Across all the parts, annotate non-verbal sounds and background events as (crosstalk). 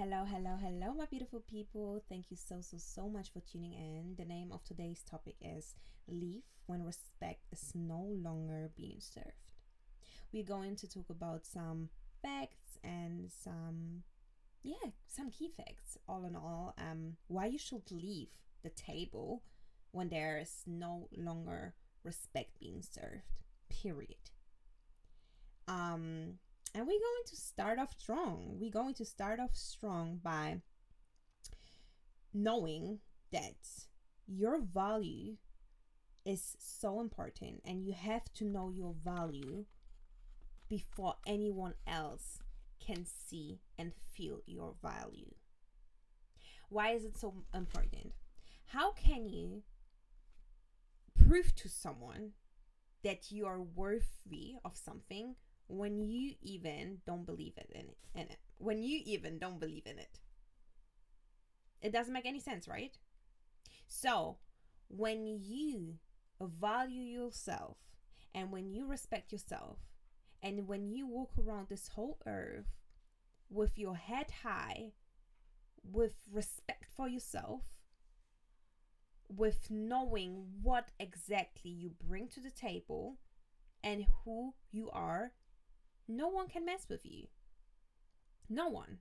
hello, hello, hello, my beautiful people. Thank you so, so, so much for tuning in. The name of today's topic is Leave When Respect is No Longer Being Served. We're going to talk about some facts and some, yeah, some key facts, all in all, um, why you should leave the table when there is no longer respect being served, period. Um, and we're going to start off strong. We're going to start off strong by knowing that your value is so important and you have to know your value before anyone else can see and feel your value. Why is it so important? How can you prove to someone that you are worthy of something when you even don't believe it in it, in it. When you even don't believe in it. It doesn't make any sense right? So when you value yourself and when you respect yourself and when you walk around this whole earth with your head high with respect for yourself with knowing what exactly you bring to the table and who you are no one can mess with you. No one.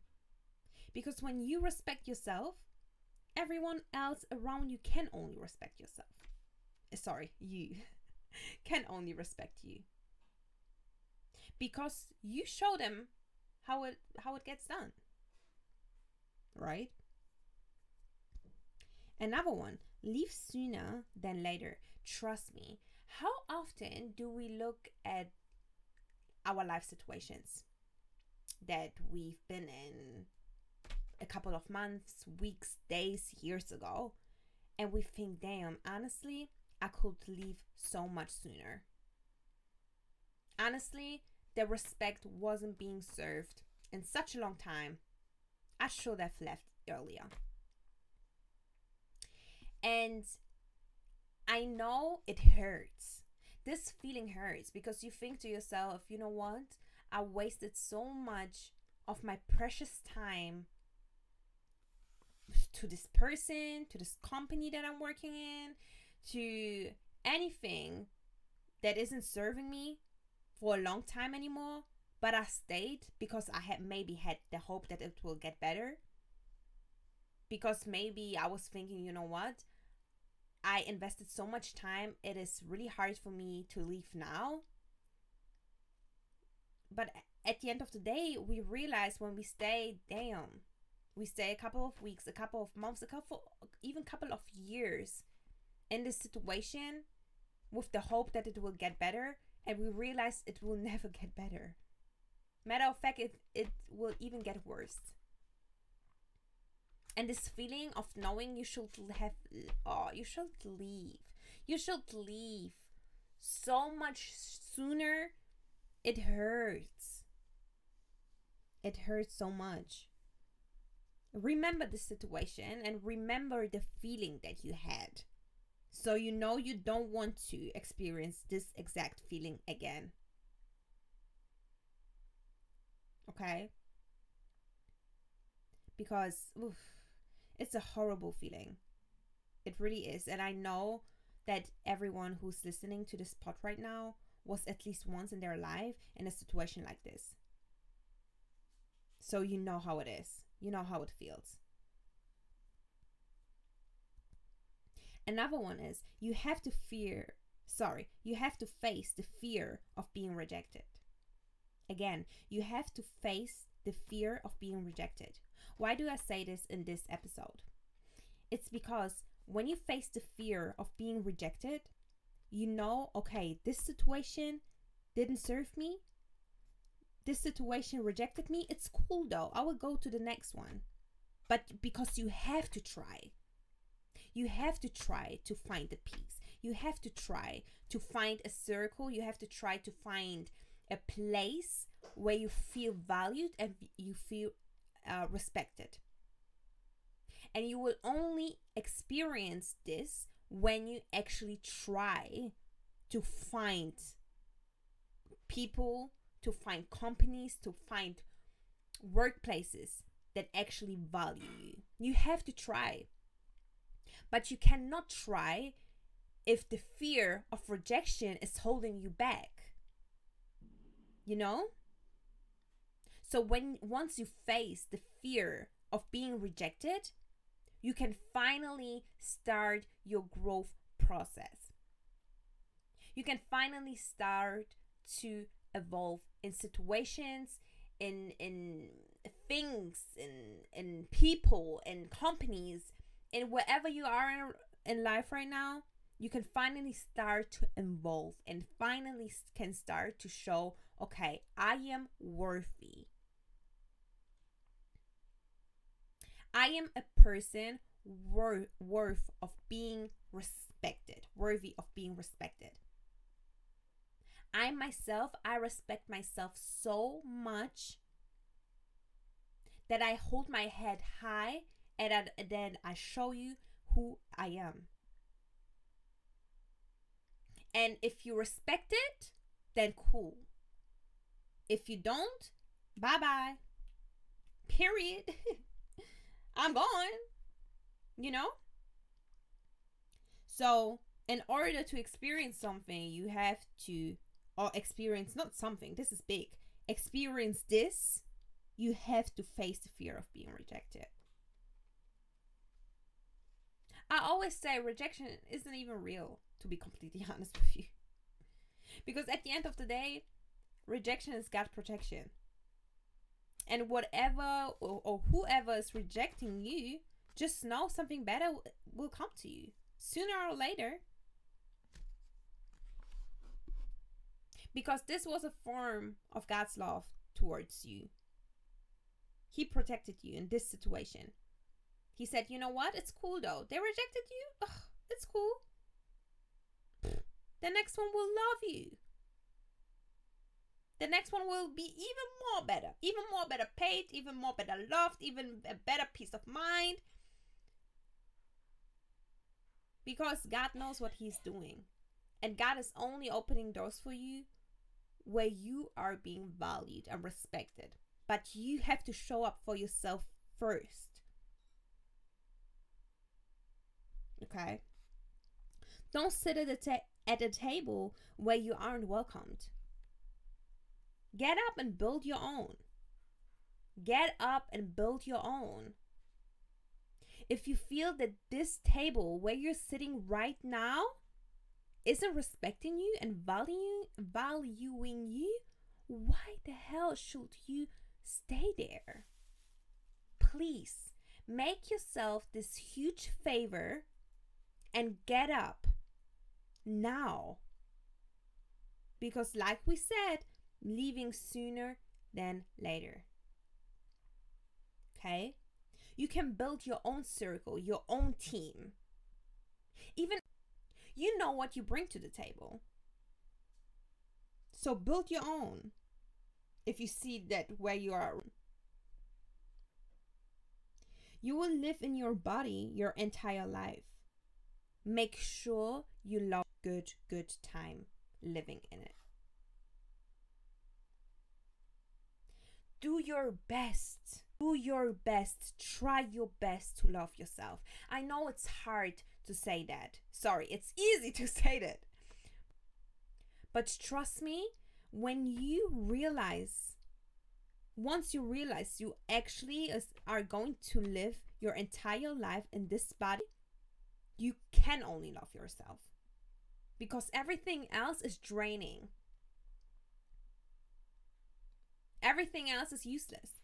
Because when you respect yourself, everyone else around you can only respect yourself. Eh, sorry, you (laughs) can only respect you. Because you show them how it how it gets done. Right? Another one, leave sooner than later. Trust me. How often do we look at our life situations that we've been in a couple of months, weeks, days, years ago, and we think, damn, honestly, I could leave so much sooner. Honestly, the respect wasn't being served in such a long time. I should have left earlier. And I know it hurts this feeling hurts because you think to yourself, you know what? I wasted so much of my precious time to this person, to this company that I'm working in, to anything that isn't serving me for a long time anymore. But I stayed because I had maybe had the hope that it will get better. Because maybe I was thinking, you know what? I invested so much time. It is really hard for me to leave now. But at the end of the day, we realize when we stay, damn, we stay a couple of weeks, a couple of months, a couple, even couple of years in this situation with the hope that it will get better, and we realize it will (laughs) never get better. Matter of fact, it, it will even get worse and this feeling of knowing you should have oh you should leave. You should leave so much sooner. It hurts. It hurts so much. Remember the situation and remember the feeling that you had. So you know you don't want to experience this exact feeling again. Okay? Because oof, it's a horrible feeling. It really is. And I know that everyone who's listening to this pod right now was at least once in their life in a situation like this. So you know how it is. You know how it feels. Another one is you have to fear, sorry, you have to face the fear of being rejected. Again, you have to face the fear of being rejected. Why do I say this in this episode? It's because when you face the fear of being rejected, you know, okay, this situation didn't serve me. This situation rejected me. It's cool though. I will go to the next one. But because you have to try, you have to try to find the peace. You have to try to find a circle. You have to try to find a place where you feel valued and you feel uh, respected. And you will only experience this when you actually try to find people, to find companies, to find workplaces that actually value you. You have to try. But you cannot try if the fear of rejection is holding you back. You know? So when once you face the fear of being rejected, you can finally start your growth process. You can finally start to evolve in situations, in in things, in in people, in companies, in wherever you are in, in life right now. You can finally start to evolve and finally can start to show, okay, I am worthy. I am a person worth worth of being respected, worthy of being respected. I myself, I respect myself so much that I hold my head high and then I show you who I am. And if you respect it, then cool. If you don't, bye bye. Period. (laughs) I'm gone. You know? So, in order to experience something, you have to, or experience not something, this is big, experience this, you have to face the fear of being rejected. I always say rejection isn't even real, to be completely (laughs) honest with you. Because at the end of the day, rejection is God's protection. And whatever or, or whoever is rejecting you, just know something better will come to you sooner or later. Because this was a form of God's love towards you. He protected you in this situation. He said, You know what? It's cool though. They rejected you. Ugh, it's cool. The next one will love you. The next one will be even more better, even more better paid, even more better loved, even a better peace of mind. Because God knows what He's doing. And God is only opening doors for you where you are being valued and respected. But you have to show up for yourself first. Okay? Don't sit at a, ta- at a table where you aren't welcomed. Get up and build your own. Get up and build your own. If you feel that this table where you're sitting right now isn't respecting you and valuing valuing you, why the hell should you stay there? Please make yourself this huge favor and get up now. Because, like we said, leaving sooner than later. Okay? You can build your own circle, your own team. Even you know what you bring to the table. So build your own. If you see that where you are, you will live in your body your entire life. Make sure you love good, good time living in it. Do your best. Do your best. Try your best to love yourself. I know it's hard to say that. Sorry, it's easy to (laughs) say that. But trust me, when you realize, once you realize you actually are going to live your entire life in this body, you can only love yourself. Because everything else is draining. Everything else is useless.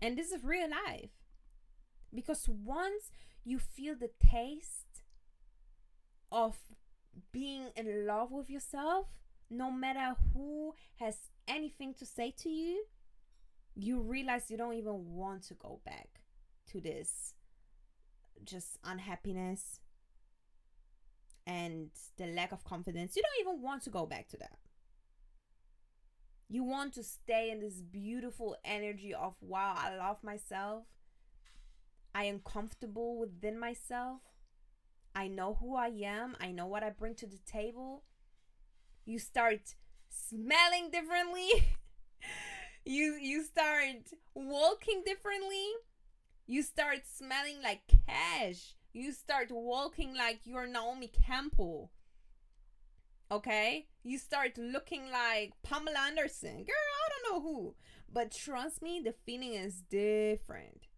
And this is real life. Because once you feel the taste of being in love with yourself, no matter who has anything to say to you, you realize you don't even want to go back to this just unhappiness and the lack of confidence, you don't even want to go back to that. You want to stay in this beautiful energy of, wow, I love myself. I am comfortable within myself. I know who I am. I know what I bring to the table. You start smelling differently. (laughs) you you start walking differently. You start smelling like cash. You start walking like you're Naomi Campbell. Okay? You start looking like Pamela Anderson. Girl, I don't know who. But trust me, the feeling is different.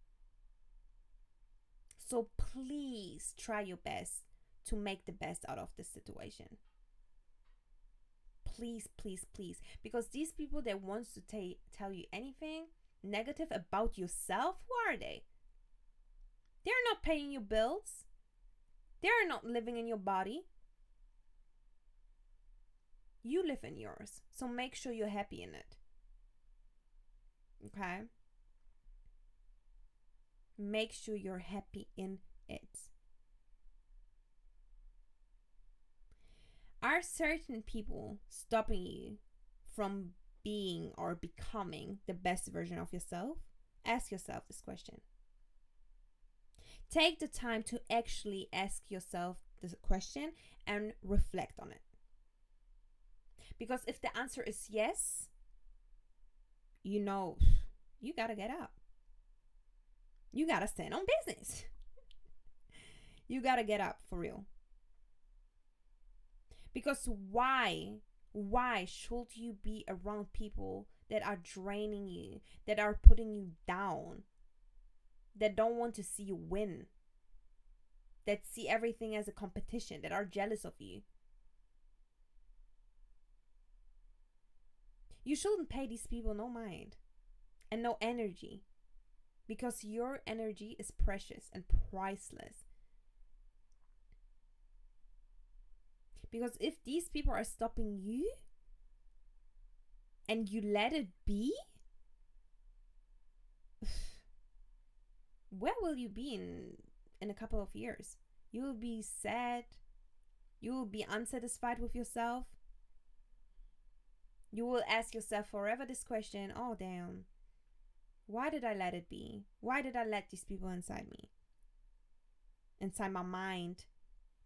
So please try your best to make the best out of the situation. Please, please, please. Because these people that wants to t- tell you anything negative about yourself, who are they? They're not paying you bills. They're not living in your body. You live in yours. So make sure you're happy in it. Okay? Make sure you're happy in it. Are certain people stopping you from being or becoming the best version of yourself? Ask yourself this question. Take the time to actually ask yourself this question and reflect on it. Because if the answer is yes, you know, you got to get up. You got to stand on business. (laughs) you got to get up for real. Because why? Why should you be around people that are draining you, that are putting you down, that don't want to see you win, that see everything as a competition, that are jealous of you? You shouldn't pay these people no mind and no energy because your energy is precious and priceless. Because if these people are stopping you and you let it be, where will you be in in a couple of years? You will be sad. You will be unsatisfied with yourself. You will ask yourself forever this question, oh damn. Why did I let it be? Why did I let these people inside me? Inside my mind,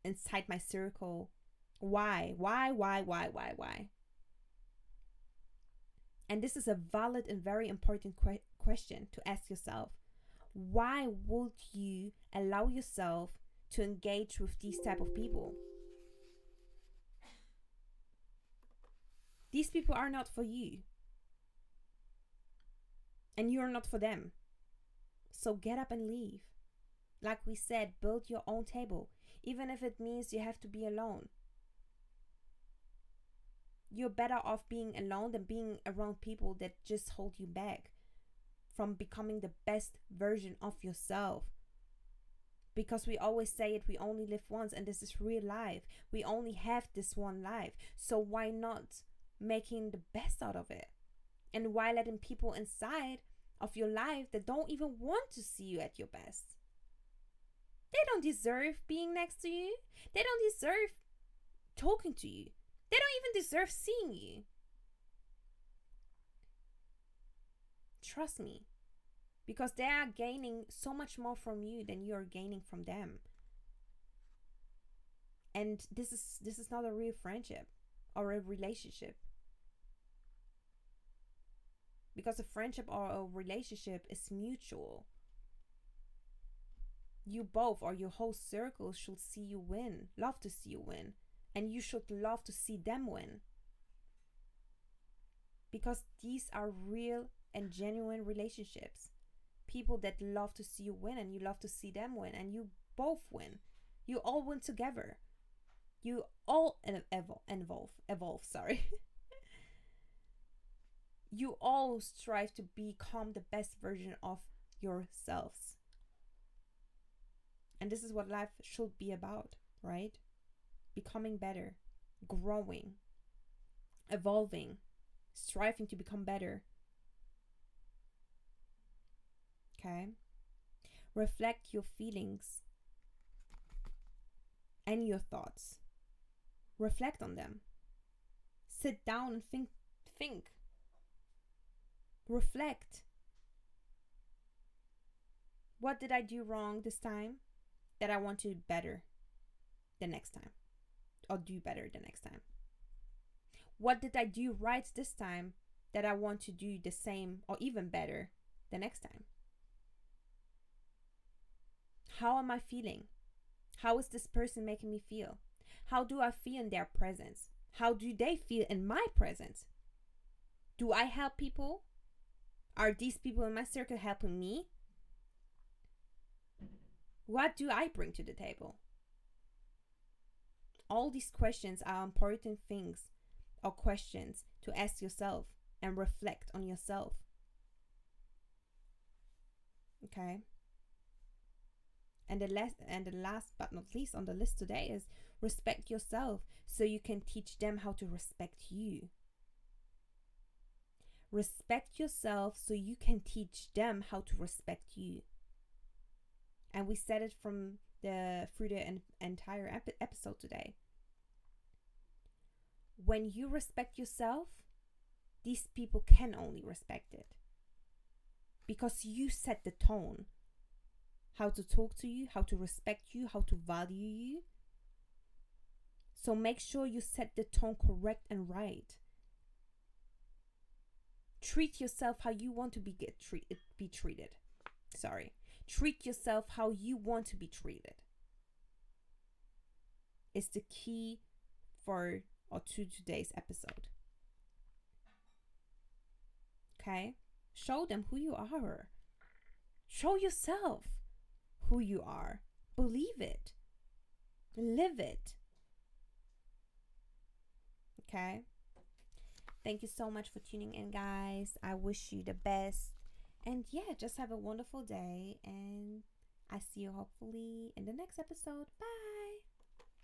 inside my circle, why? Why, why, why, why, why? And this is a valid and very important que- question to ask yourself. Why would you allow yourself to engage with these type of people? These people are not for you. And you're not for them. So get up and leave. Like we said, build your own table, even if it means you have to be alone you're better off being alone than being around people that just hold you back from becoming the best version of yourself. Because we always say it, we only live once, and this is real life. We only have this one life. So why not making the best out of it? And why letting people inside of your life that don't even want to see you at your best? They don't deserve being next to you. They don't deserve talking to you. They don't even deserve seeing you. Trust me. Because they are gaining so much more from you than you are gaining from them. And this is this is not a real friendship or a relationship. Because a friendship or a relationship is mutual. You both or your whole circle should see you win, love to see you win and you should love to see them win. Because these are real and genuine relationships. People that love to see you win and you love to see them win, and you both win. You all win together. You all evolve, evolve, evolve sorry. (laughs) you all strive to become the best version of yourselves. And this is what life should be about, right? becoming better, growing, evolving, striving to become better. Okay? Reflect your feelings and your thoughts. Reflect on them. Sit down and think think. Reflect. What did I do wrong this time that I want to do better the next time? I'll do better the next time. What did I do right this time that I want to do the same or even better the next time? How am I feeling? How is this person making me feel? How do I feel in their presence? How do they feel in my presence? Do I help people? Are these people in my circle helping me? What do I bring to the table? All these questions are important things or questions to ask yourself and reflect on yourself. Okay? And the last and the last but not least on the list today is respect yourself so you can teach them how to respect you. Respect yourself so you can teach them how to respect you. And we said it from the through the entire ep- episode today. When you respect yourself, these people can only respect it. Because you set the tone how to talk to you, how to respect you, how to value you. So make sure you set the tone correct and right. Treat yourself how you want to be get treat, be treated. Sorry. Treat yourself how you want to be treated. Is the key for or to today's episode. Okay? Show them who you are. Show yourself who you are. Believe it. Live it. Okay? Thank you so much for tuning in, guys. I wish you the best. And yeah, just have a wonderful day. And I see you hopefully in the next episode. Bye.